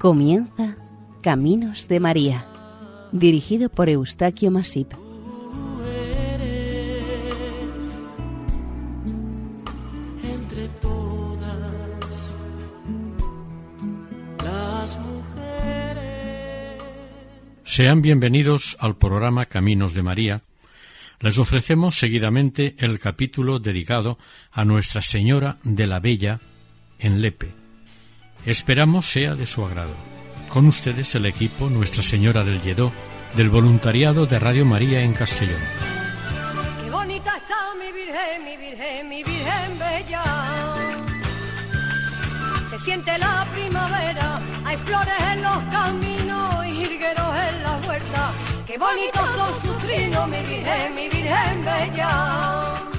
Comienza Caminos de María, dirigido por Eustaquio Masip. entre todas las mujeres. Sean bienvenidos al programa Caminos de María. Les ofrecemos seguidamente el capítulo dedicado a Nuestra Señora de la Bella en Lepe. Esperamos sea de su agrado. Con ustedes el equipo Nuestra Señora del Lledó del voluntariado de Radio María en Castellón. Qué bonita está mi virgen, mi virgen, mi virgen bella. Se siente la primavera, hay flores en los caminos y jilgueros en la huerta. Qué bonitos son sus trinos, mi virgen, mi virgen bella.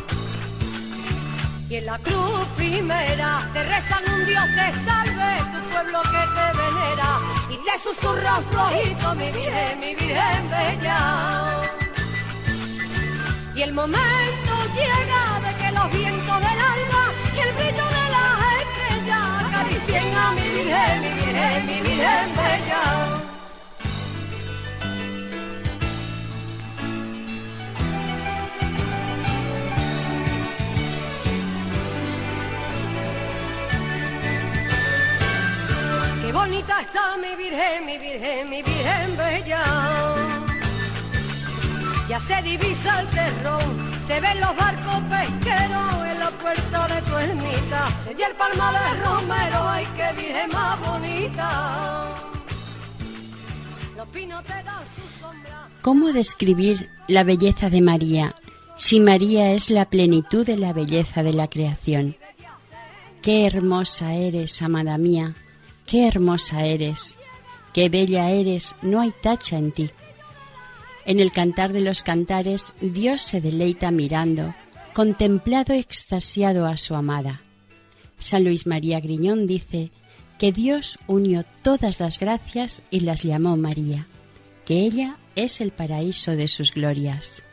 Y en la cruz primera te rezan un Dios te salve, tu pueblo que te venera. Y te susurran flojito, mi virgen, mi virgen bella. Y el momento llega de que los vientos del alma y el brillo de las estrellas acaricien a mi virgen, mi virgen, mi virgen bella. Bonita está mi virgen, mi virgen, mi virgen bella. Ya se divisa el terrón, se ven los barcos pesqueros en la puerta de tu ermita. Se el palma de romero, ay qué virgen más bonita. Los pinos te dan su sombra. ¿Cómo describir la belleza de María si María es la plenitud de la belleza de la creación? Qué hermosa eres, amada mía, qué hermosa eres, qué bella eres, no hay tacha en ti. En el cantar de los cantares, Dios se deleita mirando, contemplado extasiado a su amada. San Luis María Griñón dice que Dios unió todas las gracias y las llamó María, que ella es el paraíso de sus glorias.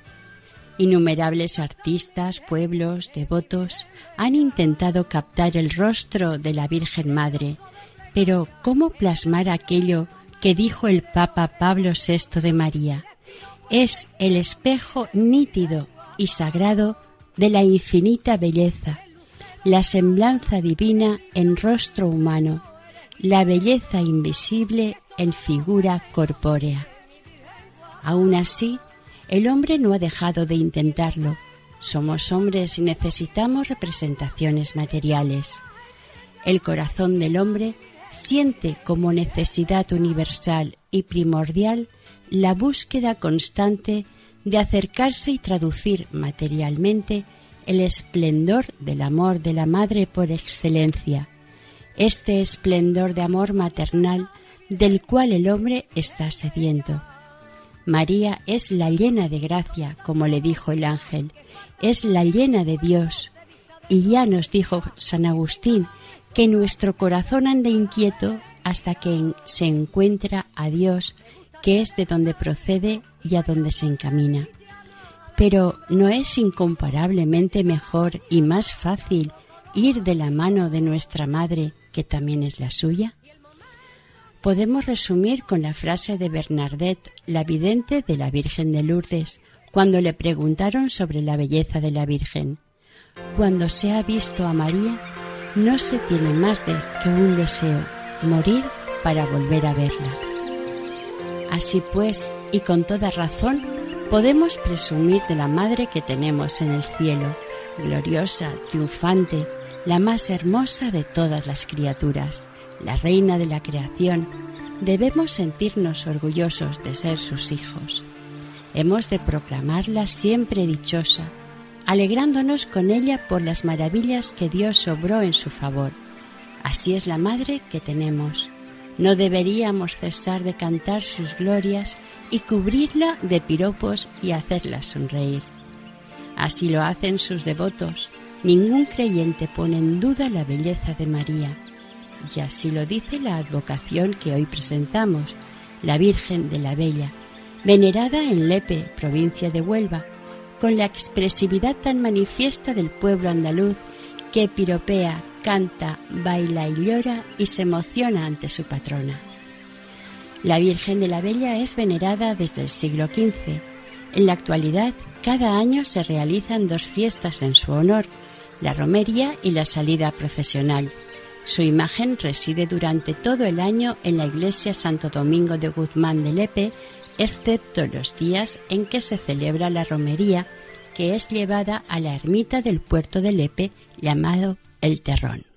Innumerables artistas, pueblos, devotos han intentado captar el rostro de la Virgen Madre, pero ¿cómo plasmar aquello que dijo el Papa Pablo VI de María? Es el espejo nítido y sagrado de la infinita belleza, la semblanza divina en rostro humano, la belleza invisible en figura corpórea. Aún así, el hombre no ha dejado de intentarlo. Somos hombres y necesitamos representaciones materiales. El corazón del hombre siente como necesidad universal y primordial la búsqueda constante de acercarse y traducir materialmente el esplendor del amor de la madre por excelencia, este esplendor de amor maternal del cual el hombre está sediento. María es la llena de gracia, como le dijo el ángel, es la llena de Dios. Y ya nos dijo San Agustín que nuestro corazón anda inquieto hasta que se encuentra a Dios, que es de donde procede y a donde se encamina. Pero ¿no es incomparablemente mejor y más fácil ir de la mano de nuestra Madre, que también es la suya? Podemos resumir con la frase de Bernadette, la vidente de la Virgen de Lourdes, cuando le preguntaron sobre la belleza de la Virgen. Cuando se ha visto a María, no se tiene más de que un deseo, morir para volver a verla. Así pues, y con toda razón, podemos presumir de la Madre que tenemos en el cielo, gloriosa, triunfante, la más hermosa de todas las criaturas, la reina de la creación. Debemos sentirnos orgullosos de ser sus hijos. Hemos de proclamarla siempre dichosa, alegrándonos con ella por las maravillas que Dios obró en su favor. Así es la madre que tenemos. No deberíamos cesar de cantar sus glorias y cubrirla de piropos y hacerla sonreír. Así lo hacen sus devotos. Ningún creyente pone en duda la belleza de María. Y así lo dice la advocación que hoy presentamos, la Virgen de la Bella, venerada en Lepe, provincia de Huelva, con la expresividad tan manifiesta del pueblo andaluz que piropea, canta, baila y llora y se emociona ante su patrona. La Virgen de la Bella es venerada desde el siglo XV. En la actualidad, cada año se realizan dos fiestas en su honor, la romería y la salida procesional. Su imagen reside durante todo el año en la iglesia Santo Domingo de Guzmán de Lepe, excepto los días en que se celebra la romería, que es llevada a la ermita del puerto de Lepe llamado El Terrón.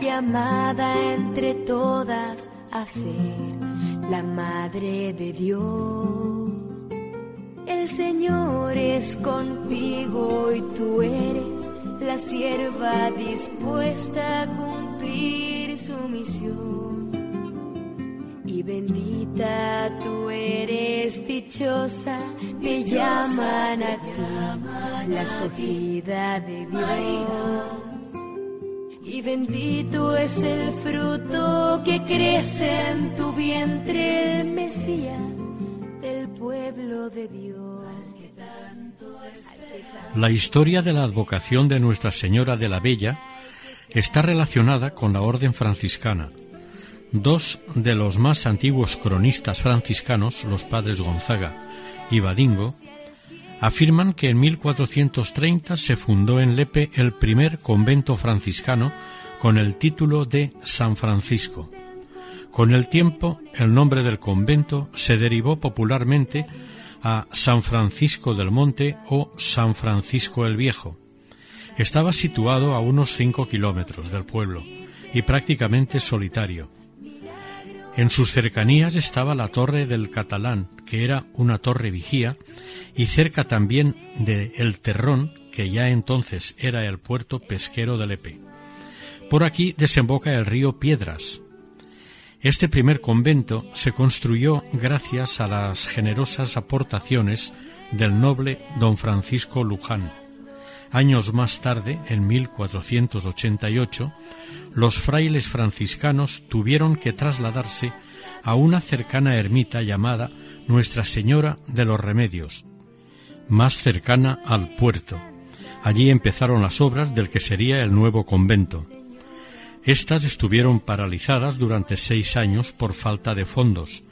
Llamada entre todas a ser la Madre de Dios. El Señor es contigo y tú eres la sierva dispuesta a cumplir su misión. Y bendita tú eres dichosa, te llaman a ti la escogida de Dios y bendito es el fruto que crece en tu vientre, el Mesías del pueblo de Dios. La historia de la advocación de Nuestra Señora de la Bella está relacionada con la orden franciscana. Dos de los más antiguos cronistas franciscanos, los padres Gonzaga y Badingo, afirman que en 1430 se fundó en Lepe el primer convento franciscano con el título de San Francisco. Con el tiempo, el nombre del convento se derivó popularmente a San Francisco del Monte o San Francisco el Viejo. Estaba situado a unos cinco kilómetros del pueblo y prácticamente solitario. En sus cercanías estaba la Torre del Catalán, que era una torre vigía, y cerca también de El Terrón, que ya entonces era el puerto pesquero de Lepe. Por aquí desemboca el río Piedras. Este primer convento se construyó gracias a las generosas aportaciones del noble don Francisco Luján. Años más tarde, en 1488, los frailes franciscanos tuvieron que trasladarse a una cercana ermita llamada Nuestra Señora de los Remedios, más cercana al puerto. Allí empezaron las obras del que sería el nuevo convento. Estas estuvieron paralizadas durante seis años por falta de fondos,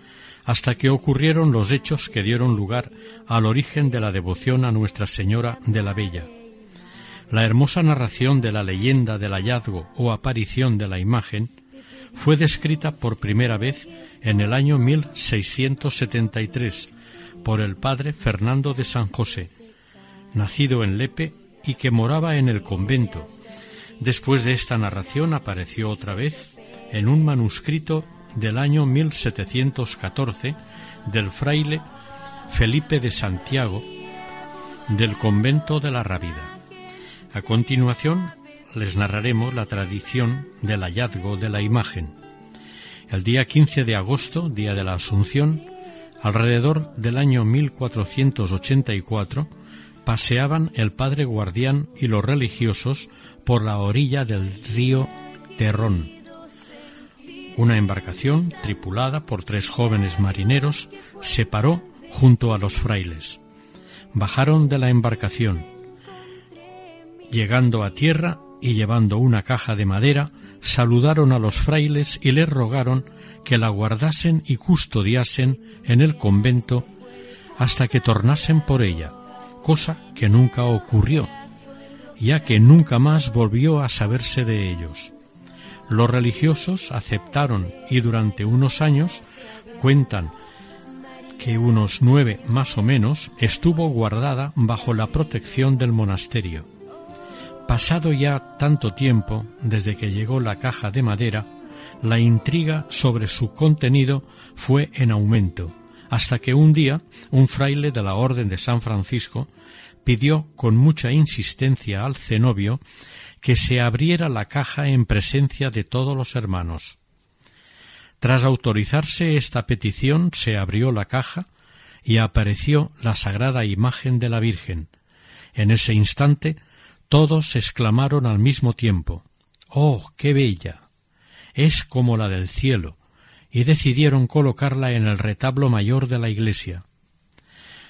hasta que ocurrieron los hechos que dieron lugar al origen de la devoción a Nuestra Señora de la Bella. La hermosa narración de la leyenda del hallazgo o aparición de la imagen fue descrita por primera vez en el año 1673 por el padre Fernando de San José, nacido en Lepe y que moraba en el convento. Después de esta narración apareció otra vez en un manuscrito del año 1714 del fraile Felipe de Santiago del convento de la Rábida. A continuación les narraremos la tradición del hallazgo de la imagen. El día 15 de agosto, día de la Asunción, alrededor del año 1484, paseaban el padre guardián y los religiosos por la orilla del río Terrón. Una embarcación, tripulada por tres jóvenes marineros, se paró junto a los frailes. Bajaron de la embarcación Llegando a tierra y llevando una caja de madera, saludaron a los frailes y les rogaron que la guardasen y custodiasen en el convento hasta que tornasen por ella, cosa que nunca ocurrió, ya que nunca más volvió a saberse de ellos. Los religiosos aceptaron y durante unos años cuentan que unos nueve más o menos estuvo guardada bajo la protección del monasterio. Pasado ya tanto tiempo desde que llegó la caja de madera, la intriga sobre su contenido fue en aumento, hasta que un día un fraile de la Orden de San Francisco pidió con mucha insistencia al cenobio que se abriera la caja en presencia de todos los hermanos. Tras autorizarse esta petición, se abrió la caja y apareció la sagrada imagen de la Virgen. En ese instante todos exclamaron al mismo tiempo Oh, qué bella. es como la del cielo, y decidieron colocarla en el retablo mayor de la iglesia.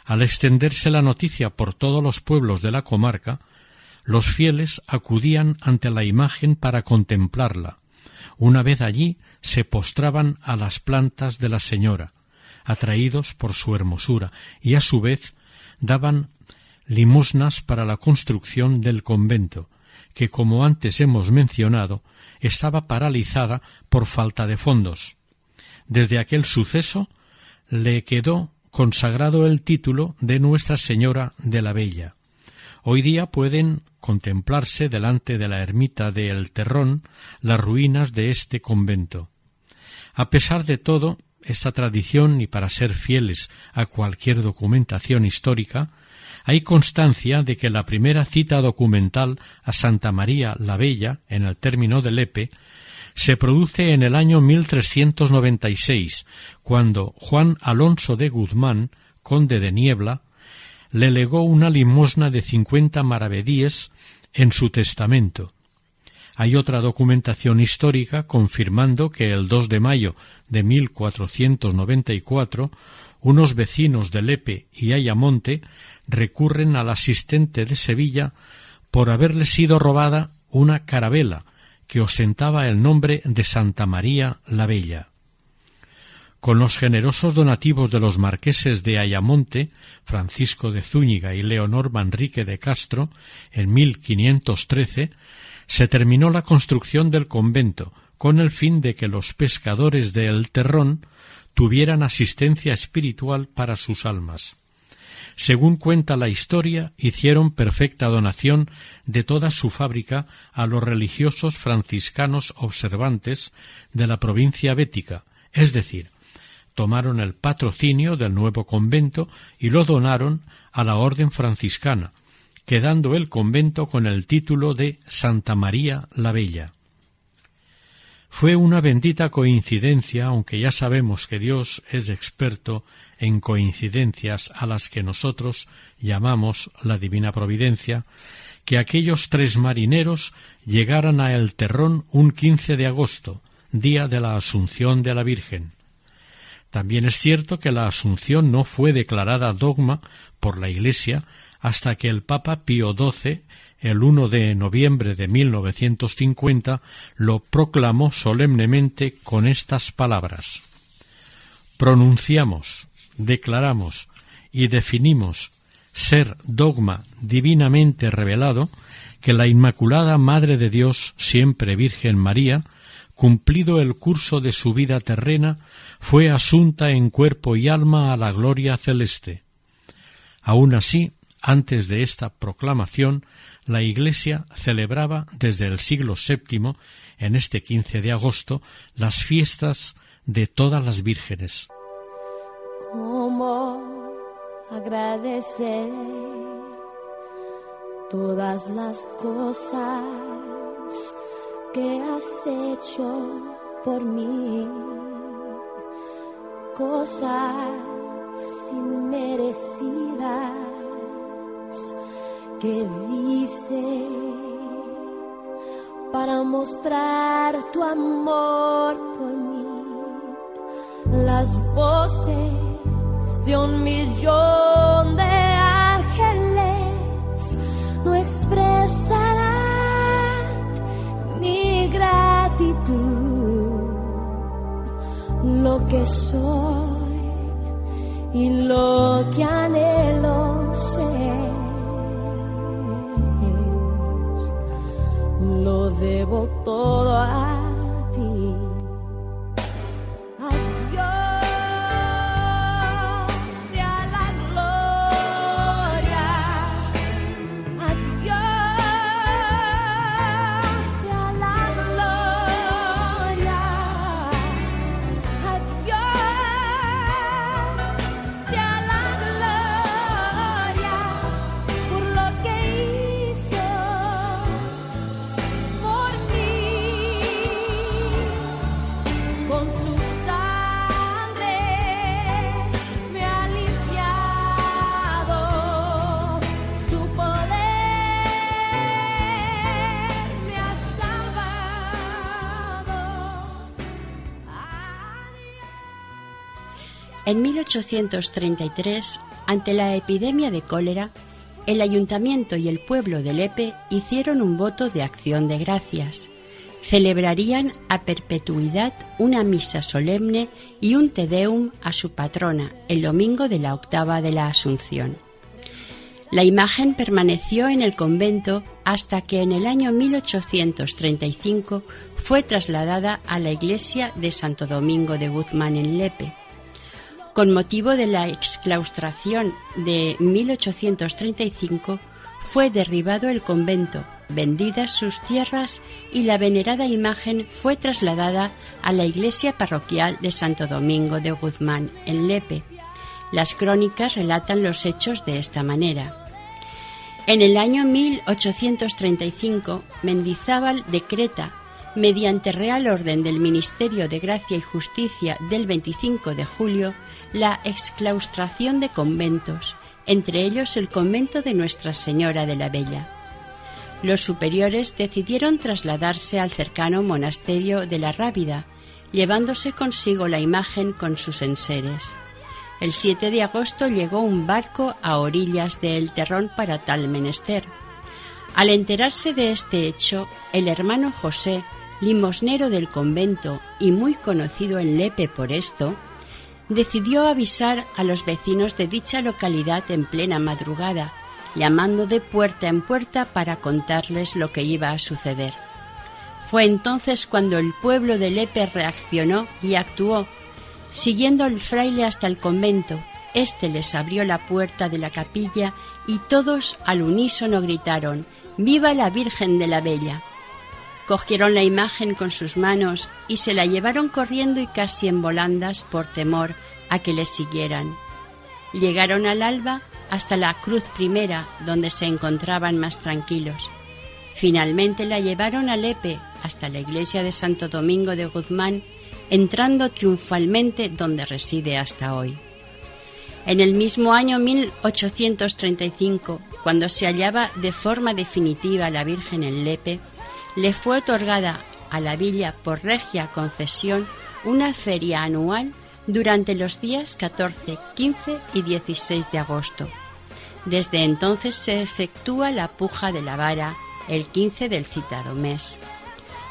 Al extenderse la noticia por todos los pueblos de la comarca, los fieles acudían ante la imagen para contemplarla. Una vez allí se postraban a las plantas de la señora, atraídos por su hermosura, y a su vez daban limosnas para la construcción del convento, que, como antes hemos mencionado, estaba paralizada por falta de fondos. Desde aquel suceso le quedó consagrado el título de Nuestra Señora de la Bella. Hoy día pueden contemplarse delante de la ermita de El Terrón las ruinas de este convento. A pesar de todo, esta tradición, y para ser fieles a cualquier documentación histórica, hay constancia de que la primera cita documental a Santa María la Bella, en el término de Lepe, se produce en el año 1396, cuando Juan Alonso de Guzmán, conde de Niebla, le legó una limosna de cincuenta maravedíes en su testamento. Hay otra documentación histórica confirmando que el 2 de mayo de 1494 unos vecinos de Lepe y Ayamonte recurren al asistente de Sevilla por haberle sido robada una carabela que ostentaba el nombre de Santa María la Bella. Con los generosos donativos de los marqueses de Ayamonte, Francisco de Zúñiga y Leonor Manrique de Castro, en 1513, se terminó la construcción del convento, con el fin de que los pescadores de El Terrón tuvieran asistencia espiritual para sus almas. Según cuenta la historia, hicieron perfecta donación de toda su fábrica a los religiosos franciscanos observantes de la provincia bética, es decir, tomaron el patrocinio del nuevo convento y lo donaron a la orden franciscana, quedando el convento con el título de Santa María la Bella. Fue una bendita coincidencia, aunque ya sabemos que Dios es experto en coincidencias a las que nosotros llamamos la divina providencia, que aquellos tres marineros llegaran a El Terrón un quince de agosto, día de la Asunción de la Virgen. También es cierto que la Asunción no fue declarada dogma por la Iglesia hasta que el Papa Pío XII el 1 de noviembre de 1950 lo proclamó solemnemente con estas palabras Pronunciamos, declaramos y definimos ser dogma divinamente revelado que la Inmaculada Madre de Dios, siempre Virgen María, cumplido el curso de su vida terrena, fue asunta en cuerpo y alma a la gloria celeste. Aun así, antes de esta proclamación, la Iglesia celebraba desde el siglo VII, en este 15 de agosto, las fiestas de todas las vírgenes. ¿Cómo agradecer todas las cosas que has hecho por mí? Que dice para mostrar tu amor por mí. Las voces de un millón de ángeles no expresarán mi gratitud, lo que soy y lo que anhelo ser lo debo todo a En 1833, ante la epidemia de cólera, el ayuntamiento y el pueblo de Lepe hicieron un voto de acción de gracias. Celebrarían a perpetuidad una misa solemne y un te deum a su patrona el domingo de la octava de la Asunción. La imagen permaneció en el convento hasta que en el año 1835 fue trasladada a la iglesia de Santo Domingo de Guzmán en Lepe. Con motivo de la exclaustración de 1835, fue derribado el convento, vendidas sus tierras y la venerada imagen fue trasladada a la iglesia parroquial de Santo Domingo de Guzmán, en Lepe. Las crónicas relatan los hechos de esta manera. En el año 1835, Mendizábal decreta mediante real orden del Ministerio de Gracia y Justicia del 25 de julio, la exclaustración de conventos, entre ellos el convento de Nuestra Señora de la Bella. Los superiores decidieron trasladarse al cercano monasterio de la Rábida, llevándose consigo la imagen con sus enseres. El 7 de agosto llegó un barco a orillas de El Terrón para tal menester. Al enterarse de este hecho, el hermano José, limosnero del convento y muy conocido en Lepe por esto, decidió avisar a los vecinos de dicha localidad en plena madrugada, llamando de puerta en puerta para contarles lo que iba a suceder. Fue entonces cuando el pueblo de Lepe reaccionó y actuó, siguiendo al fraile hasta el convento. Este les abrió la puerta de la capilla y todos al unísono gritaron Viva la Virgen de la Bella. Cogieron la imagen con sus manos y se la llevaron corriendo y casi en volandas por temor a que les siguieran. Llegaron al alba hasta la cruz primera, donde se encontraban más tranquilos. Finalmente la llevaron a Lepe hasta la iglesia de Santo Domingo de Guzmán, entrando triunfalmente donde reside hasta hoy. En el mismo año 1835, cuando se hallaba de forma definitiva la Virgen en Lepe, le fue otorgada a la villa por regia concesión una feria anual durante los días 14, 15 y 16 de agosto. Desde entonces se efectúa la puja de la vara el 15 del citado mes.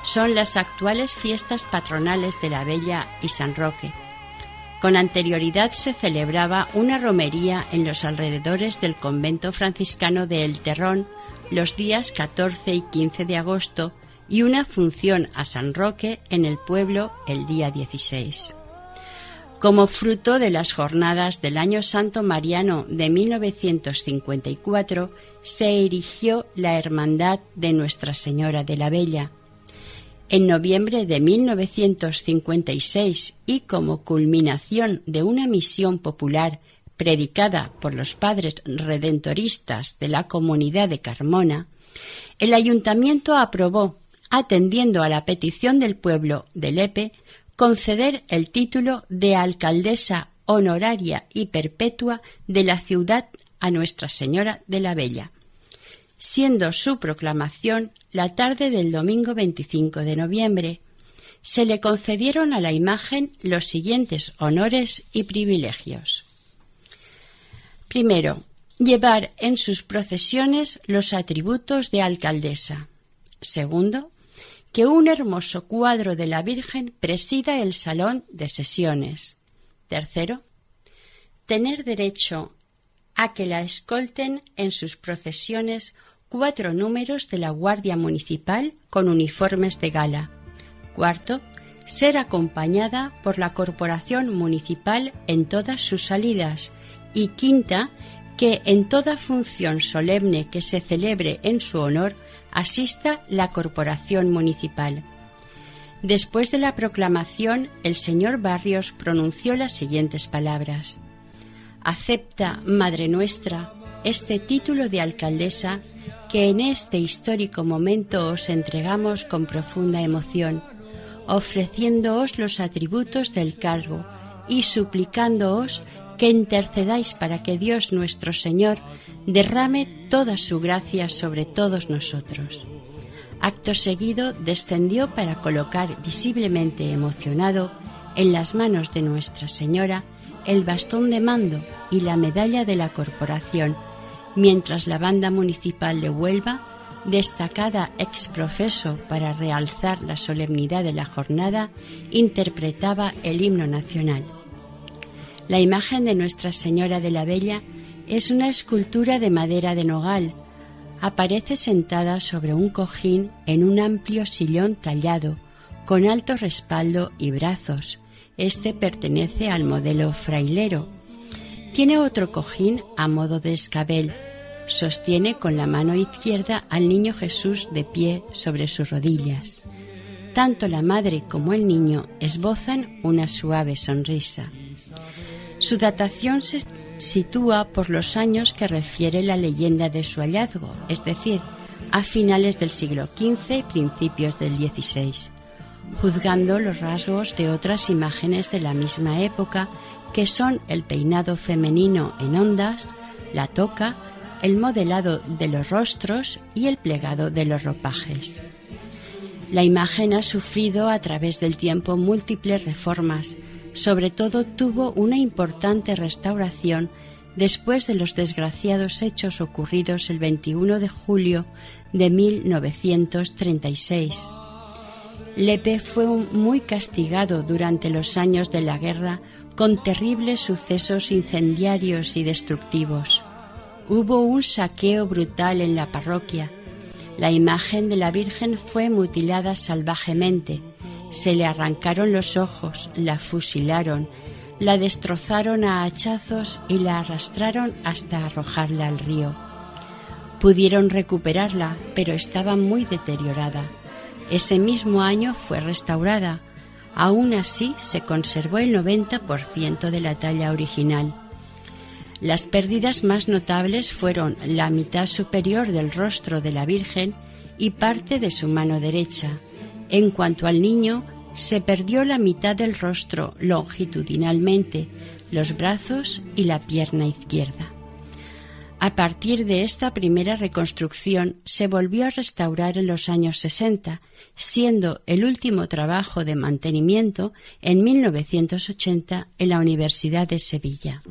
Son las actuales fiestas patronales de la Bella y San Roque. Con anterioridad se celebraba una romería en los alrededores del convento franciscano de El Terrón los días 14 y 15 de agosto y una función a San Roque en el pueblo el día 16. Como fruto de las jornadas del Año Santo Mariano de 1954, se erigió la Hermandad de Nuestra Señora de la Bella. En noviembre de 1956 y como culminación de una misión popular predicada por los padres redentoristas de la comunidad de Carmona, el ayuntamiento aprobó, atendiendo a la petición del pueblo de Lepe, conceder el título de alcaldesa honoraria y perpetua de la ciudad a Nuestra Señora de la Bella, siendo su proclamación la tarde del domingo 25 de noviembre. Se le concedieron a la imagen los siguientes honores y privilegios. Primero, llevar en sus procesiones los atributos de alcaldesa. Segundo, que un hermoso cuadro de la Virgen presida el salón de sesiones. Tercero, tener derecho a que la escolten en sus procesiones cuatro números de la Guardia Municipal con uniformes de gala. Cuarto, ser acompañada por la Corporación Municipal en todas sus salidas. Y quinta, que en toda función solemne que se celebre en su honor asista la corporación municipal. Después de la proclamación, el señor Barrios pronunció las siguientes palabras. Acepta, Madre nuestra, este título de alcaldesa que en este histórico momento os entregamos con profunda emoción, ofreciéndoos los atributos del cargo y suplicándoos que intercedáis para que Dios nuestro Señor derrame toda su gracia sobre todos nosotros. Acto seguido descendió para colocar visiblemente emocionado en las manos de Nuestra Señora el bastón de mando y la medalla de la corporación, mientras la banda municipal de Huelva, destacada ex profeso para realzar la solemnidad de la jornada, interpretaba el himno nacional. La imagen de Nuestra Señora de la Bella es una escultura de madera de nogal. Aparece sentada sobre un cojín en un amplio sillón tallado, con alto respaldo y brazos. Este pertenece al modelo frailero. Tiene otro cojín a modo de escabel. Sostiene con la mano izquierda al niño Jesús de pie sobre sus rodillas. Tanto la madre como el niño esbozan una suave sonrisa. Su datación se sitúa por los años que refiere la leyenda de su hallazgo, es decir, a finales del siglo XV y principios del XVI, juzgando los rasgos de otras imágenes de la misma época, que son el peinado femenino en ondas, la toca, el modelado de los rostros y el plegado de los ropajes. La imagen ha sufrido a través del tiempo múltiples reformas, sobre todo tuvo una importante restauración después de los desgraciados hechos ocurridos el 21 de julio de 1936. Lepe fue muy castigado durante los años de la guerra con terribles sucesos incendiarios y destructivos. Hubo un saqueo brutal en la parroquia. La imagen de la Virgen fue mutilada salvajemente se le arrancaron los ojos, la fusilaron, la destrozaron a hachazos y la arrastraron hasta arrojarla al río. Pudieron recuperarla, pero estaba muy deteriorada. Ese mismo año fue restaurada. Aún así se conservó el 90% de la talla original. Las pérdidas más notables fueron la mitad superior del rostro de la Virgen y parte de su mano derecha, en cuanto al niño, se perdió la mitad del rostro longitudinalmente, los brazos y la pierna izquierda. A partir de esta primera reconstrucción se volvió a restaurar en los años 60, siendo el último trabajo de mantenimiento en 1980 en la Universidad de Sevilla.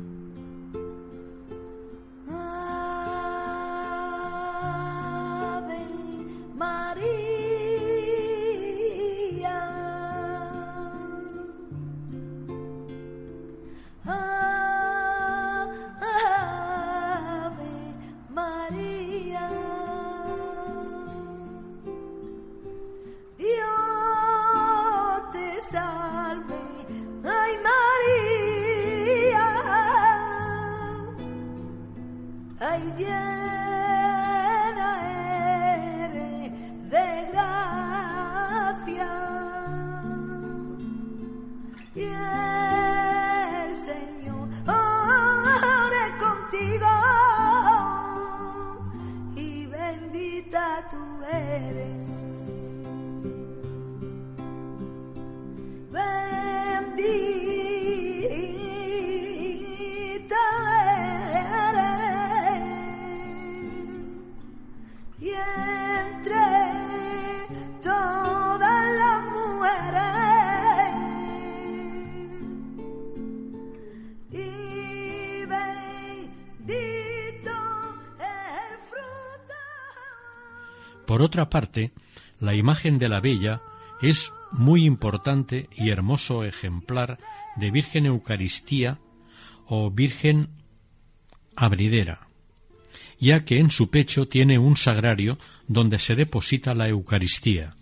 Por otra parte, la imagen de la Bella es muy importante y hermoso ejemplar de Virgen Eucaristía o Virgen Abridera, ya que en su pecho tiene un sagrario donde se deposita la Eucaristía.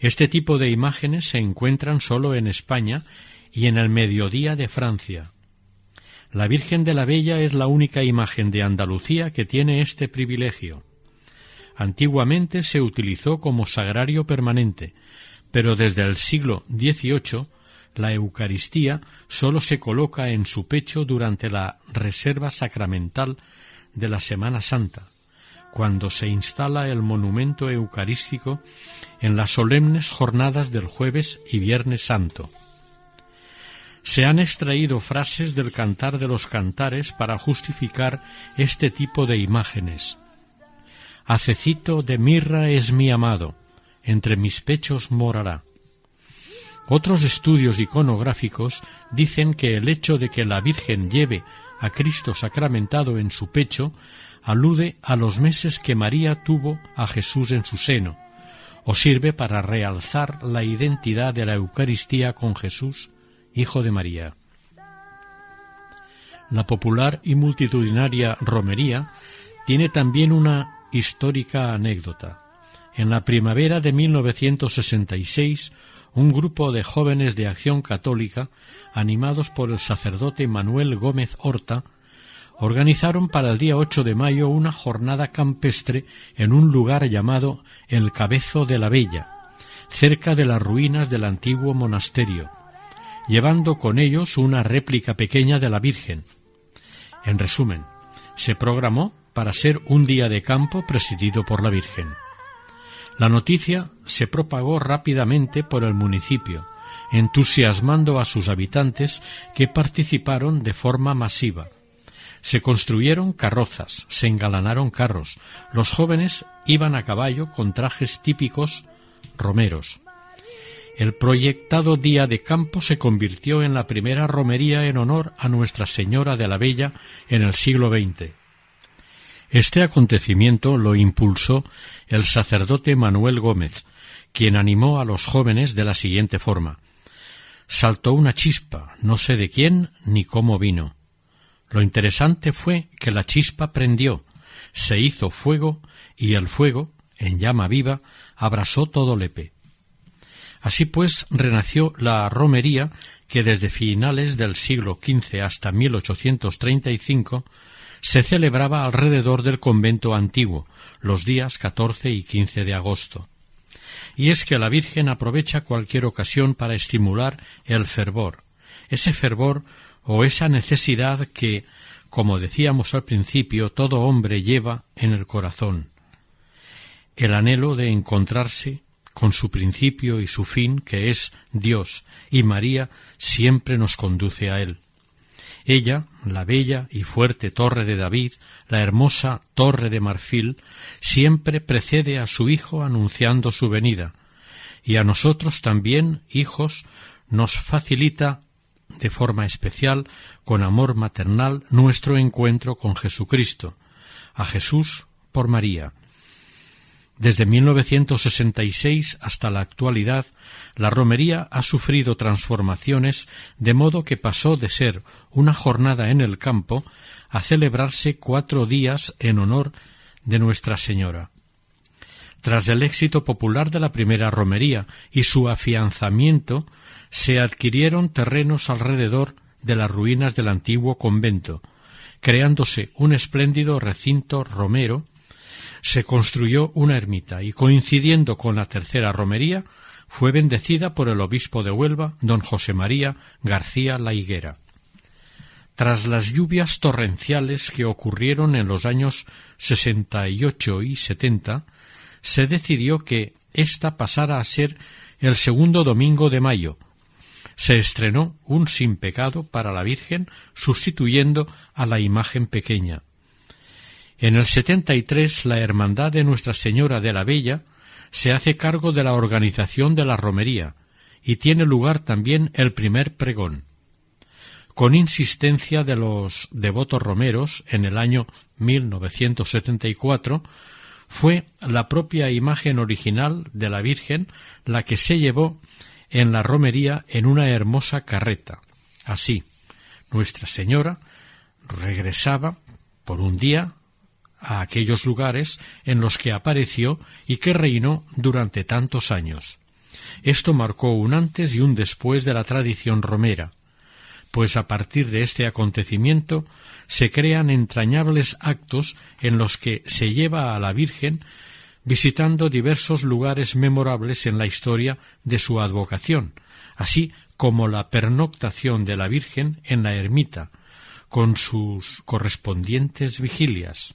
Este tipo de imágenes se encuentran solo en España y en el mediodía de Francia. La Virgen de la Bella es la única imagen de Andalucía que tiene este privilegio. Antiguamente se utilizó como sagrario permanente, pero desde el siglo XVIII la Eucaristía sólo se coloca en su pecho durante la reserva sacramental de la Semana Santa, cuando se instala el monumento eucarístico en las solemnes jornadas del jueves y viernes santo. Se han extraído frases del Cantar de los Cantares para justificar este tipo de imágenes. Acecito de mirra es mi amado, entre mis pechos morará. Otros estudios iconográficos dicen que el hecho de que la Virgen lleve a Cristo sacramentado en su pecho alude a los meses que María tuvo a Jesús en su seno, o sirve para realzar la identidad de la Eucaristía con Jesús, Hijo de María. La popular y multitudinaria romería tiene también una histórica anécdota. En la primavera de 1966, un grupo de jóvenes de acción católica, animados por el sacerdote Manuel Gómez Horta, organizaron para el día 8 de mayo una jornada campestre en un lugar llamado El Cabezo de la Bella, cerca de las ruinas del antiguo monasterio, llevando con ellos una réplica pequeña de la Virgen. En resumen, se programó para ser un día de campo presidido por la Virgen. La noticia se propagó rápidamente por el municipio, entusiasmando a sus habitantes que participaron de forma masiva. Se construyeron carrozas, se engalanaron carros, los jóvenes iban a caballo con trajes típicos romeros. El proyectado día de campo se convirtió en la primera romería en honor a Nuestra Señora de la Bella en el siglo XX. Este acontecimiento lo impulsó el sacerdote Manuel Gómez, quien animó a los jóvenes de la siguiente forma. Saltó una chispa, no sé de quién ni cómo vino. Lo interesante fue que la chispa prendió, se hizo fuego y el fuego, en llama viva, abrasó todo Lepe. Así pues renació la romería que desde finales del siglo XV hasta 1835 se celebraba alrededor del convento antiguo, los días 14 y 15 de agosto. Y es que la Virgen aprovecha cualquier ocasión para estimular el fervor, ese fervor o esa necesidad que, como decíamos al principio, todo hombre lleva en el corazón. El anhelo de encontrarse con su principio y su fin, que es Dios, y María siempre nos conduce a él. Ella, la bella y fuerte torre de David, la hermosa torre de marfil, siempre precede a su Hijo anunciando su venida, y a nosotros también, hijos, nos facilita de forma especial, con amor maternal, nuestro encuentro con Jesucristo, a Jesús por María, desde 1966 hasta la actualidad, la romería ha sufrido transformaciones de modo que pasó de ser una jornada en el campo a celebrarse cuatro días en honor de Nuestra Señora. Tras el éxito popular de la primera romería y su afianzamiento, se adquirieron terrenos alrededor de las ruinas del antiguo convento, creándose un espléndido recinto romero se construyó una ermita y coincidiendo con la tercera romería fue bendecida por el obispo de Huelva, don José María García La Higuera. Tras las lluvias torrenciales que ocurrieron en los años sesenta y ocho y setenta, se decidió que ésta pasara a ser el segundo domingo de mayo. Se estrenó un sin pecado para la Virgen, sustituyendo a la imagen pequeña. En el 73 la Hermandad de Nuestra Señora de la Bella se hace cargo de la organización de la romería y tiene lugar también el primer pregón. Con insistencia de los devotos romeros, en el año 1974 fue la propia imagen original de la Virgen la que se llevó en la romería en una hermosa carreta. Así, Nuestra Señora regresaba por un día a aquellos lugares en los que apareció y que reinó durante tantos años. Esto marcó un antes y un después de la tradición romera, pues a partir de este acontecimiento se crean entrañables actos en los que se lleva a la Virgen visitando diversos lugares memorables en la historia de su advocación, así como la pernoctación de la Virgen en la ermita, con sus correspondientes vigilias.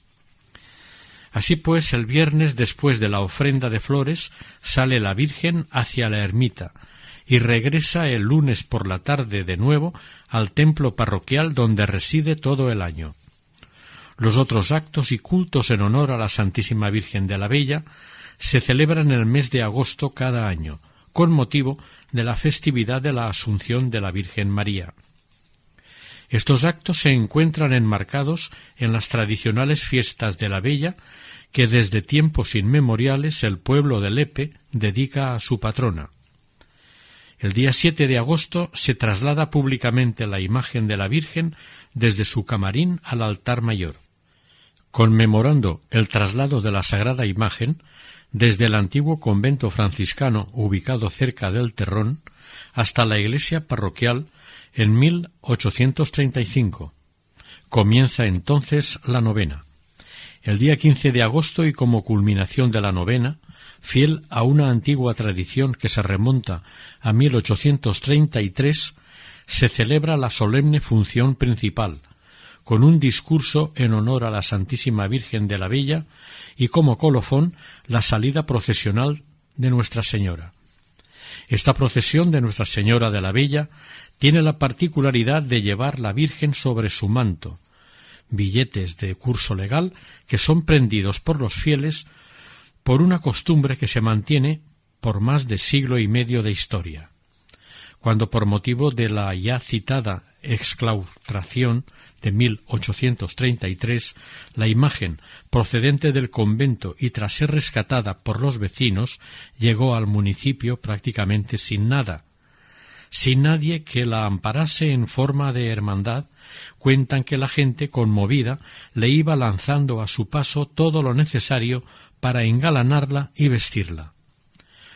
Así pues, el viernes después de la ofrenda de flores sale la Virgen hacia la ermita y regresa el lunes por la tarde de nuevo al templo parroquial donde reside todo el año. Los otros actos y cultos en honor a la Santísima Virgen de la Bella se celebran en el mes de agosto cada año, con motivo de la festividad de la Asunción de la Virgen María. Estos actos se encuentran enmarcados en las tradicionales fiestas de la Bella que desde tiempos inmemoriales el pueblo de Lepe dedica a su patrona. El día 7 de agosto se traslada públicamente la imagen de la Virgen desde su camarín al altar mayor. Conmemorando el traslado de la sagrada imagen desde el antiguo convento franciscano ubicado cerca del Terrón hasta la iglesia parroquial en 1835. Comienza entonces la novena. El día 15 de agosto y como culminación de la novena, fiel a una antigua tradición que se remonta a 1833, se celebra la solemne función principal, con un discurso en honor a la Santísima Virgen de la Bella y como colofón la salida procesional de Nuestra Señora. Esta procesión de Nuestra Señora de la Bella tiene la particularidad de llevar la Virgen sobre su manto, billetes de curso legal que son prendidos por los fieles por una costumbre que se mantiene por más de siglo y medio de historia. Cuando por motivo de la ya citada exclaustración de 1833, la imagen procedente del convento y tras ser rescatada por los vecinos llegó al municipio prácticamente sin nada, sin nadie que la amparase en forma de hermandad, cuentan que la gente conmovida le iba lanzando a su paso todo lo necesario para engalanarla y vestirla.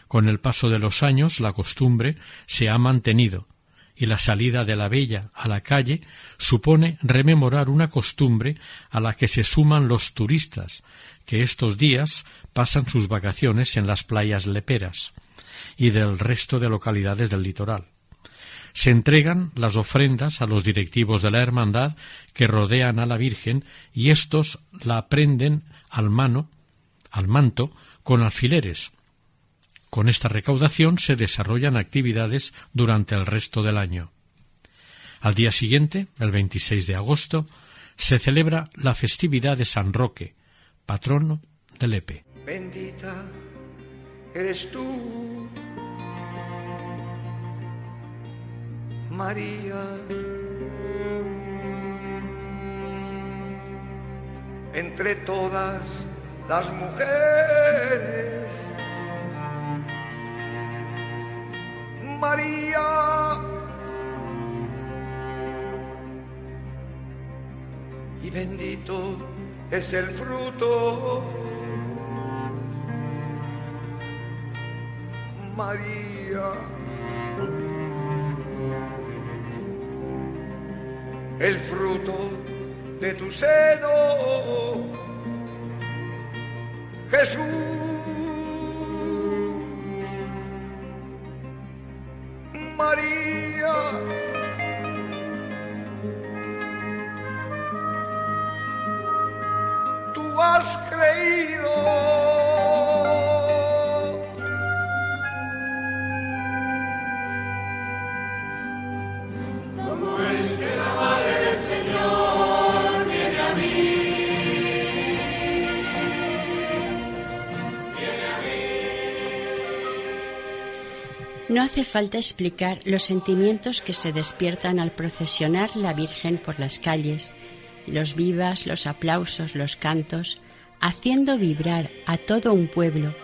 Con el paso de los años la costumbre se ha mantenido, y la salida de la bella a la calle supone rememorar una costumbre a la que se suman los turistas, que estos días pasan sus vacaciones en las playas leperas y del resto de localidades del litoral. Se entregan las ofrendas a los directivos de la hermandad que rodean a la Virgen y éstos la prenden al mano, al manto, con alfileres, con esta recaudación se desarrollan actividades durante el resto del año. Al día siguiente, el 26 de agosto, se celebra la festividad de San Roque, patrono de Lepe. Bendita eres tú, María. Entre todas las mujeres María. Y bendito es el fruto, María. El fruto de tu seno, Jesús. María. Tú has creído. Hace falta explicar los sentimientos que se despiertan al procesionar la Virgen por las calles, los vivas, los aplausos, los cantos, haciendo vibrar a todo un pueblo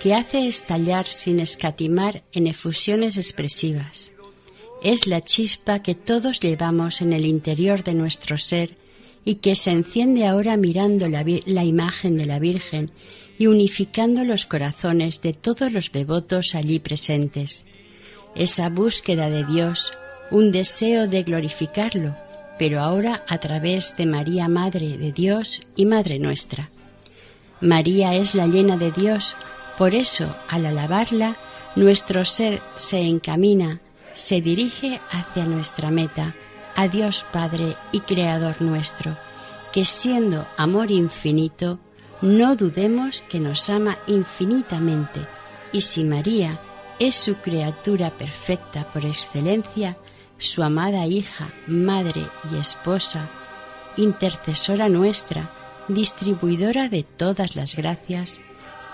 que hace estallar sin escatimar en efusiones expresivas. Es la chispa que todos llevamos en el interior de nuestro ser y que se enciende ahora mirando la, la imagen de la Virgen y unificando los corazones de todos los devotos allí presentes esa búsqueda de Dios, un deseo de glorificarlo, pero ahora a través de María, Madre de Dios y Madre nuestra. María es la llena de Dios, por eso al alabarla, nuestro ser se encamina, se dirige hacia nuestra meta, a Dios Padre y Creador nuestro, que siendo amor infinito, no dudemos que nos ama infinitamente, y si María es su criatura perfecta por excelencia, su amada hija, madre y esposa, intercesora nuestra, distribuidora de todas las gracias,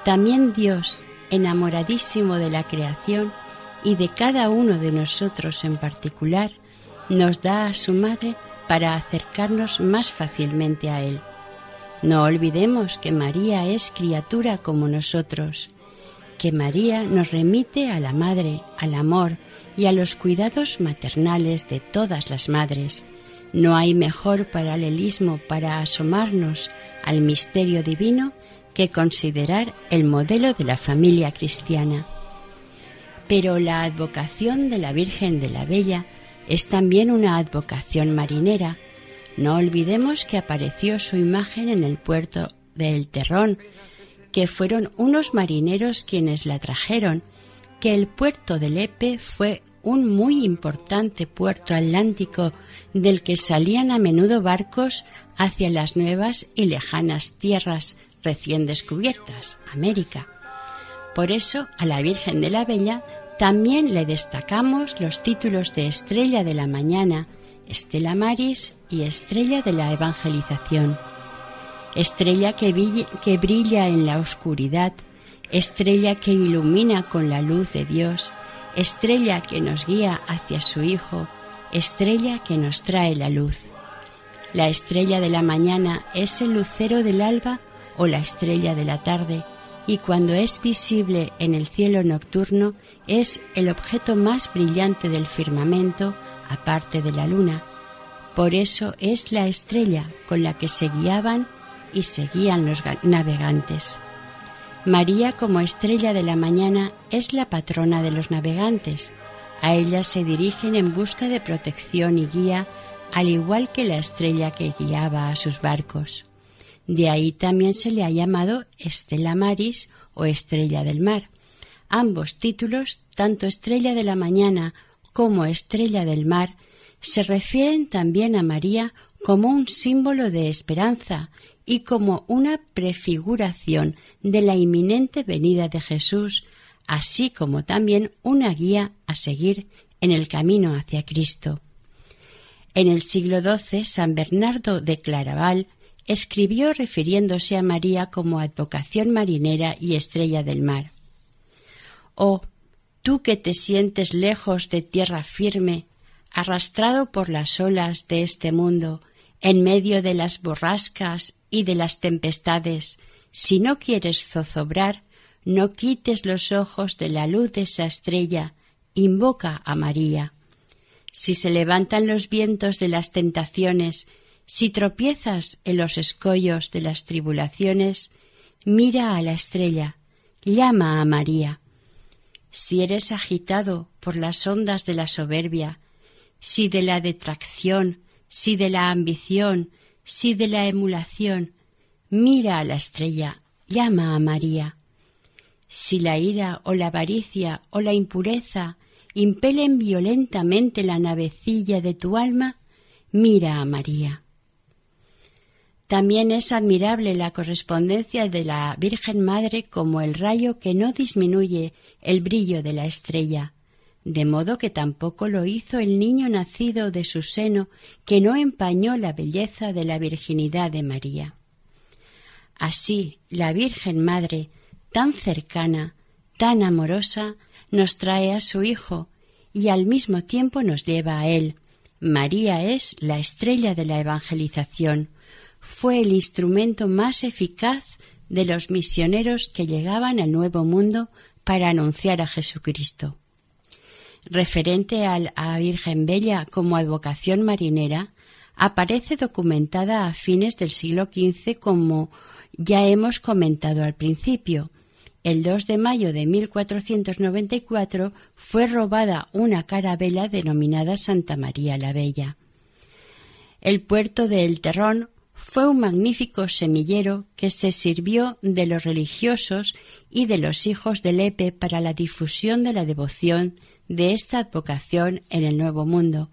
también Dios, enamoradísimo de la creación, y de cada uno de nosotros en particular, nos da a su Madre para acercarnos más fácilmente a Él. No olvidemos que María es criatura como nosotros, que María nos remite a la Madre, al amor y a los cuidados maternales de todas las madres. No hay mejor paralelismo para asomarnos al misterio divino que considerar el modelo de la familia cristiana. Pero la advocación de la Virgen de la Bella es también una advocación marinera. No olvidemos que apareció su imagen en el puerto del Terrón, que fueron unos marineros quienes la trajeron, que el puerto de Lepe fue un muy importante puerto atlántico del que salían a menudo barcos hacia las nuevas y lejanas tierras recién descubiertas, América. Por eso a la Virgen de la Bella también le destacamos los títulos de Estrella de la Mañana, Estela Maris y Estrella de la Evangelización. Estrella que, brilla en la oscuridad, estrella que ilumina con la luz de Dios, estrella que nos guía hacia su Hijo, estrella que nos trae la luz. La estrella de la mañana es el lucero del alba o la estrella de la tarde, y cuando es visible en el cielo nocturno es el objeto más brillante del firmamento, aparte de la luna. Por eso es la estrella con la que se guiaban y seguían los navegantes. María como estrella de la mañana es la patrona de los navegantes. A ella se dirigen en busca de protección y guía, al igual que la estrella que guiaba a sus barcos. De ahí también se le ha llamado Estela Maris o Estrella del Mar. Ambos títulos, tanto Estrella de la Mañana como Estrella del Mar, se refieren también a María como un símbolo de esperanza y como una prefiguración de la inminente venida de Jesús, así como también una guía a seguir en el camino hacia Cristo. En el siglo XII, San Bernardo de Claraval escribió refiriéndose a María como advocación marinera y estrella del mar. Oh, tú que te sientes lejos de tierra firme, arrastrado por las olas de este mundo, en medio de las borrascas y de las tempestades, si no quieres zozobrar, no quites los ojos de la luz de esa estrella, invoca a María. Si se levantan los vientos de las tentaciones, si tropiezas en los escollos de las tribulaciones, mira a la estrella, llama a María. Si eres agitado por las ondas de la soberbia, si de la detracción, si de la ambición, si de la emulación, mira a la estrella, llama a María. Si la ira o la avaricia o la impureza impelen violentamente la navecilla de tu alma, mira a María. También es admirable la correspondencia de la Virgen Madre como el rayo que no disminuye el brillo de la estrella, de modo que tampoco lo hizo el niño nacido de su seno, que no empañó la belleza de la virginidad de María. Así, la Virgen Madre, tan cercana, tan amorosa, nos trae a su Hijo y al mismo tiempo nos lleva a Él. María es la estrella de la evangelización, fue el instrumento más eficaz de los misioneros que llegaban al Nuevo Mundo para anunciar a Jesucristo referente a la Virgen Bella como advocación marinera, aparece documentada a fines del siglo XV como ya hemos comentado al principio. El 2 de mayo de 1494 fue robada una carabela denominada Santa María la Bella. El puerto de El Terrón fue un magnífico semillero que se sirvió de los religiosos y de los hijos de Lepe para la difusión de la devoción de esta advocación en el Nuevo Mundo.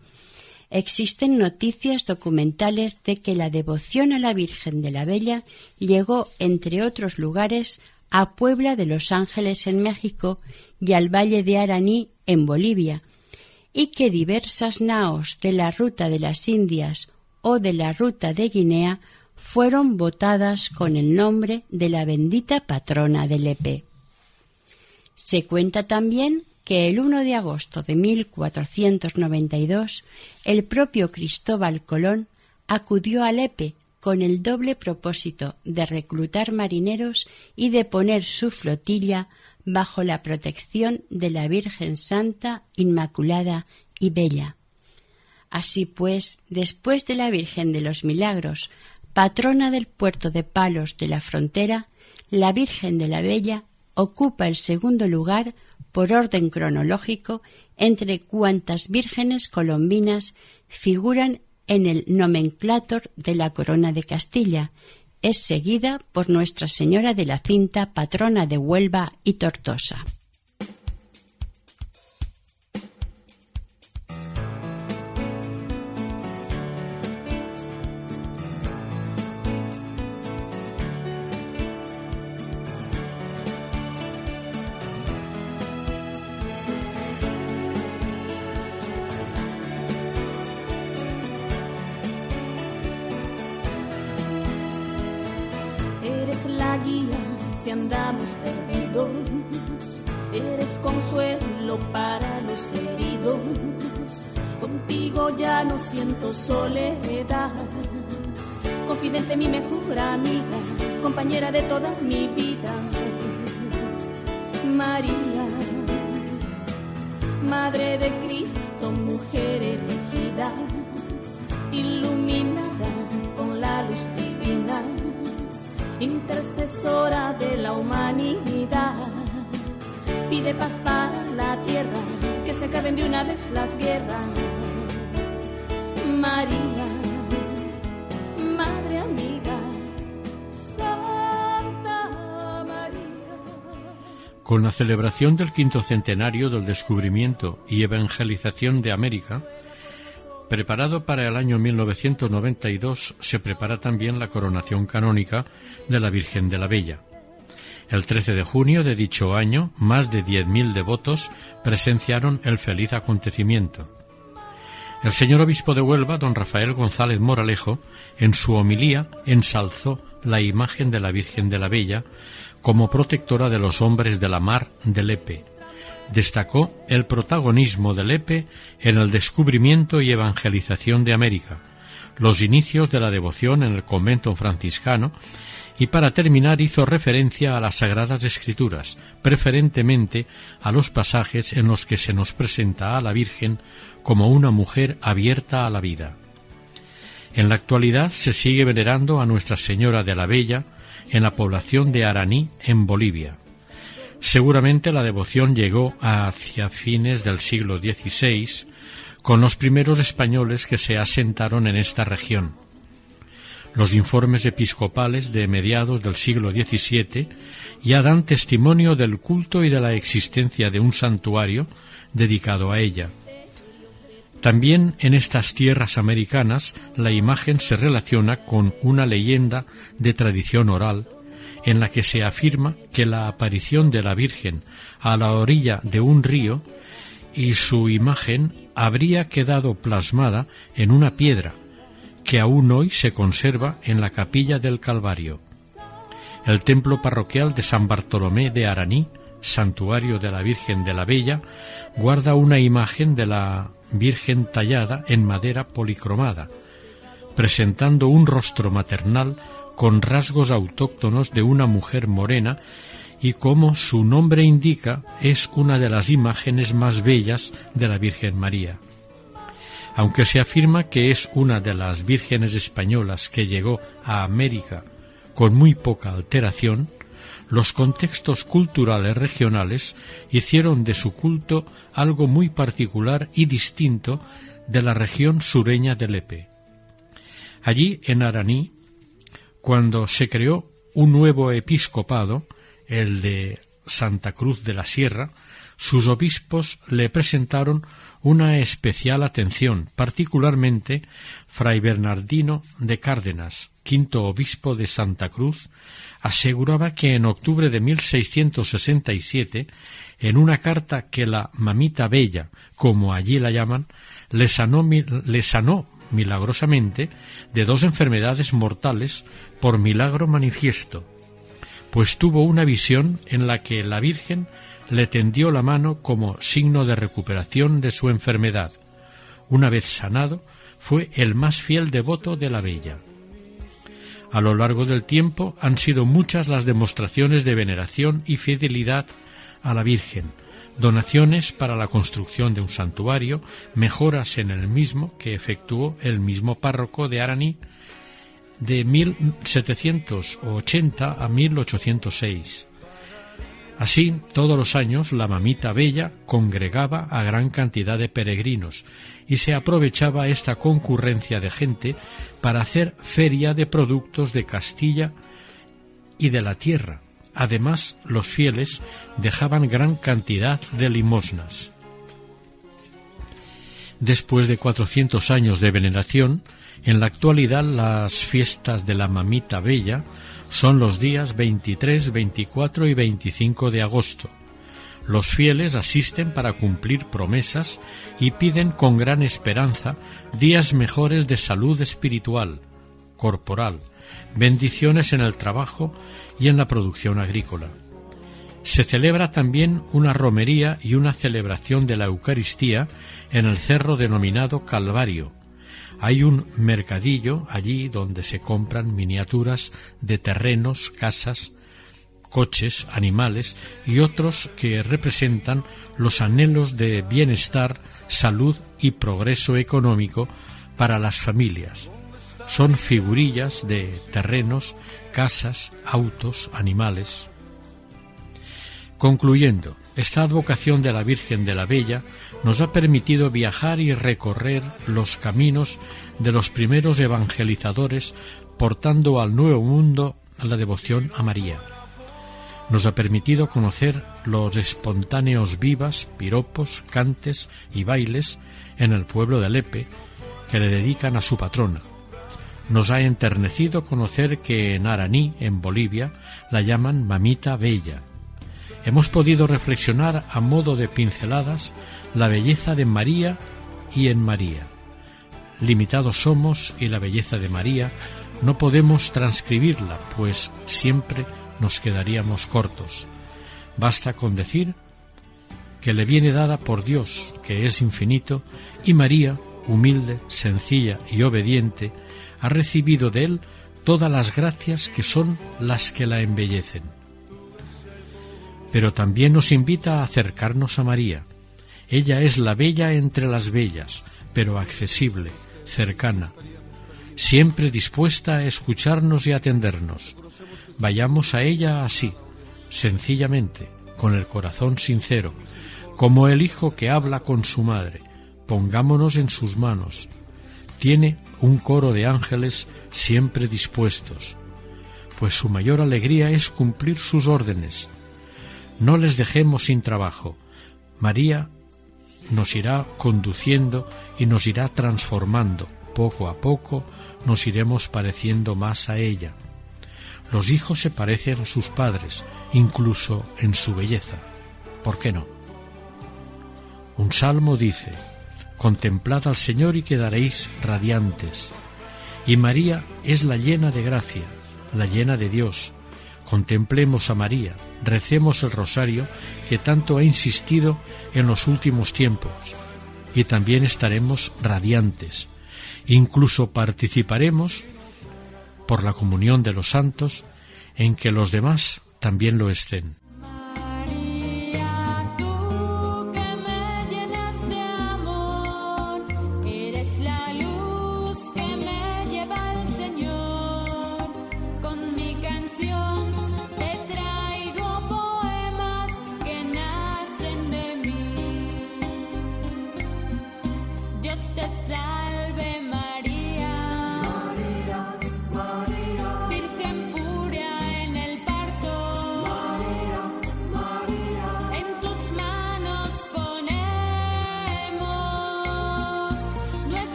Existen noticias documentales de que la devoción a la Virgen de la Bella llegó, entre otros lugares, a Puebla de los Ángeles en México y al Valle de Araní en Bolivia, y que diversas naos de la ruta de las Indias o de la ruta de Guinea fueron votadas con el nombre de la bendita patrona de Lepe. Se cuenta también que el 1 de agosto de 1492 el propio Cristóbal Colón acudió a Lepe con el doble propósito de reclutar marineros y de poner su flotilla bajo la protección de la Virgen Santa, Inmaculada y Bella. Así pues, después de la Virgen de los Milagros, patrona del puerto de Palos de la frontera, la Virgen de la Bella ocupa el segundo lugar por orden cronológico entre cuantas vírgenes colombinas figuran en el nomenclator de la Corona de Castilla. Es seguida por Nuestra Señora de la Cinta, patrona de Huelva y Tortosa. Soledad. Confidente, mi mejor amiga, compañera de toda mi vida. María, Madre de Cristo, mujer elegida, iluminada con la luz divina, intercesora de la humanidad. Pide paz para la tierra, que se acaben de una vez las guerras María, Madre amiga, Santa María. Con la celebración del quinto centenario del descubrimiento y evangelización de América, preparado para el año 1992, se prepara también la coronación canónica de la Virgen de la Bella. El 13 de junio de dicho año, más de 10.000 devotos presenciaron el feliz acontecimiento. El señor obispo de Huelva, don Rafael González Moralejo, en su homilía ensalzó la imagen de la Virgen de la Bella como protectora de los hombres de la mar de Lepe. Destacó el protagonismo de Lepe en el descubrimiento y evangelización de América, los inicios de la devoción en el convento franciscano y para terminar hizo referencia a las Sagradas Escrituras, preferentemente a los pasajes en los que se nos presenta a la Virgen como una mujer abierta a la vida. En la actualidad se sigue venerando a Nuestra Señora de la Bella en la población de Araní, en Bolivia. Seguramente la devoción llegó hacia fines del siglo XVI con los primeros españoles que se asentaron en esta región los informes episcopales de mediados del siglo XVII ya dan testimonio del culto y de la existencia de un santuario dedicado a ella. También en estas tierras americanas la imagen se relaciona con una leyenda de tradición oral en la que se afirma que la aparición de la Virgen a la orilla de un río y su imagen habría quedado plasmada en una piedra que aún hoy se conserva en la capilla del Calvario. El templo parroquial de San Bartolomé de Araní, santuario de la Virgen de la Bella, guarda una imagen de la Virgen tallada en madera policromada, presentando un rostro maternal con rasgos autóctonos de una mujer morena y como su nombre indica es una de las imágenes más bellas de la Virgen María. Aunque se afirma que es una de las vírgenes españolas que llegó a América con muy poca alteración, los contextos culturales regionales hicieron de su culto algo muy particular y distinto de la región sureña de Lepe. Allí, en Araní, cuando se creó un nuevo episcopado, el de Santa Cruz de la Sierra, sus obispos le presentaron una especial atención, particularmente Fray Bernardino de Cárdenas, quinto obispo de Santa Cruz, aseguraba que en octubre de 1667, en una carta que la mamita bella, como allí la llaman, le sanó, le sanó milagrosamente de dos enfermedades mortales por milagro manifiesto, pues tuvo una visión en la que la Virgen le tendió la mano como signo de recuperación de su enfermedad. Una vez sanado, fue el más fiel devoto de la Bella. A lo largo del tiempo han sido muchas las demostraciones de veneración y fidelidad a la Virgen, donaciones para la construcción de un santuario, mejoras en el mismo que efectuó el mismo párroco de Araní de 1780 a 1806. Así, todos los años la mamita bella congregaba a gran cantidad de peregrinos y se aprovechaba esta concurrencia de gente para hacer feria de productos de Castilla y de la tierra. Además, los fieles dejaban gran cantidad de limosnas. Después de cuatrocientos años de veneración, en la actualidad las fiestas de la Mamita Bella son los días 23, 24 y 25 de agosto. Los fieles asisten para cumplir promesas y piden con gran esperanza días mejores de salud espiritual, corporal, bendiciones en el trabajo y en la producción agrícola. Se celebra también una romería y una celebración de la Eucaristía en el cerro denominado Calvario. Hay un mercadillo allí donde se compran miniaturas de terrenos, casas, coches, animales y otros que representan los anhelos de bienestar, salud y progreso económico para las familias. Son figurillas de terrenos, casas, autos, animales. Concluyendo, esta advocación de la Virgen de la Bella nos ha permitido viajar y recorrer los caminos de los primeros evangelizadores portando al nuevo mundo la devoción a María. Nos ha permitido conocer los espontáneos vivas, piropos, cantes y bailes en el pueblo de Lepe que le dedican a su patrona. Nos ha enternecido conocer que en Araní, en Bolivia, la llaman Mamita Bella, hemos podido reflexionar a modo de pinceladas la belleza de María y en María. Limitados somos y la belleza de María no podemos transcribirla, pues siempre nos quedaríamos cortos. Basta con decir que le viene dada por Dios, que es infinito, y María, humilde, sencilla y obediente, ha recibido de él todas las gracias que son las que la embellecen pero también nos invita a acercarnos a María. Ella es la bella entre las bellas, pero accesible, cercana, siempre dispuesta a escucharnos y atendernos. Vayamos a ella así, sencillamente, con el corazón sincero, como el hijo que habla con su madre. Pongámonos en sus manos. Tiene un coro de ángeles siempre dispuestos, pues su mayor alegría es cumplir sus órdenes, no les dejemos sin trabajo. María nos irá conduciendo y nos irá transformando. Poco a poco nos iremos pareciendo más a ella. Los hijos se parecen a sus padres, incluso en su belleza. ¿Por qué no? Un salmo dice, Contemplad al Señor y quedaréis radiantes. Y María es la llena de gracia, la llena de Dios, Contemplemos a María, recemos el rosario que tanto ha insistido en los últimos tiempos y también estaremos radiantes. Incluso participaremos por la comunión de los santos en que los demás también lo estén.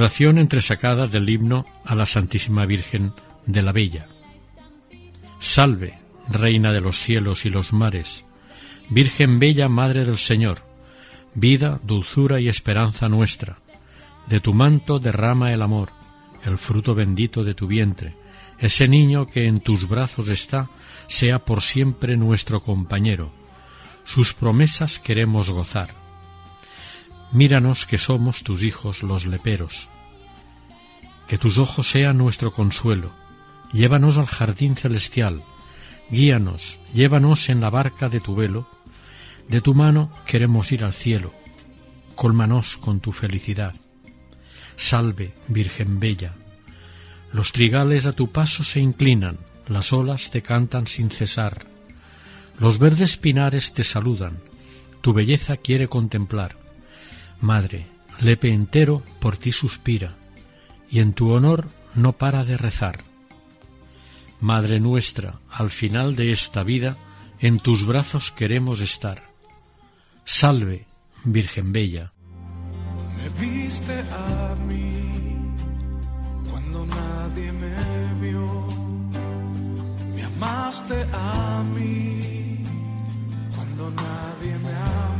Oración entresacada del himno a la Santísima Virgen de la Bella. Salve, Reina de los cielos y los mares, Virgen bella, Madre del Señor, vida, dulzura y esperanza nuestra. De tu manto derrama el amor, el fruto bendito de tu vientre. Ese niño que en tus brazos está, sea por siempre nuestro compañero. Sus promesas queremos gozar. Míranos que somos tus hijos los leperos. Que tus ojos sean nuestro consuelo. Llévanos al jardín celestial. Guíanos, llévanos en la barca de tu velo. De tu mano queremos ir al cielo. Colmanos con tu felicidad. Salve, Virgen Bella. Los trigales a tu paso se inclinan, las olas te cantan sin cesar. Los verdes pinares te saludan, tu belleza quiere contemplar. Madre, Lepe entero por ti suspira, y en tu honor no para de rezar. Madre nuestra, al final de esta vida, en tus brazos queremos estar. Salve, Virgen Bella. Me viste a mí cuando nadie me vio. Me amaste a mí cuando nadie me amó.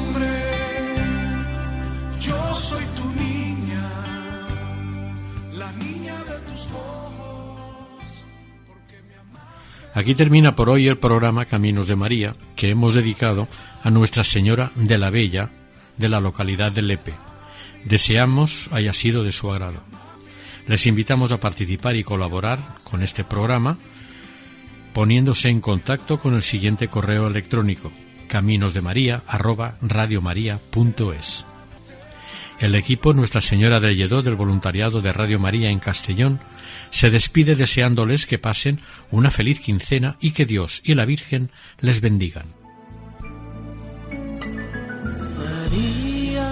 Aquí termina por hoy el programa Caminos de María que hemos dedicado a Nuestra Señora de la Bella de la localidad de Lepe. Deseamos haya sido de su agrado. Les invitamos a participar y colaborar con este programa poniéndose en contacto con el siguiente correo electrónico caminosdemaria@radiomaria.es. El equipo Nuestra Señora del Lledó del voluntariado de Radio María en Castellón se despide deseándoles que pasen una feliz quincena y que Dios y la Virgen les bendigan. María,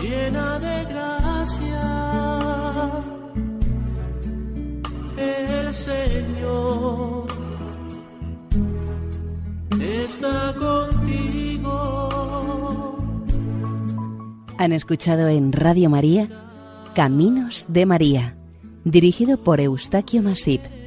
llena de gracia, el Señor está contigo. Han escuchado en Radio María Caminos de María, dirigido por Eustaquio Masip.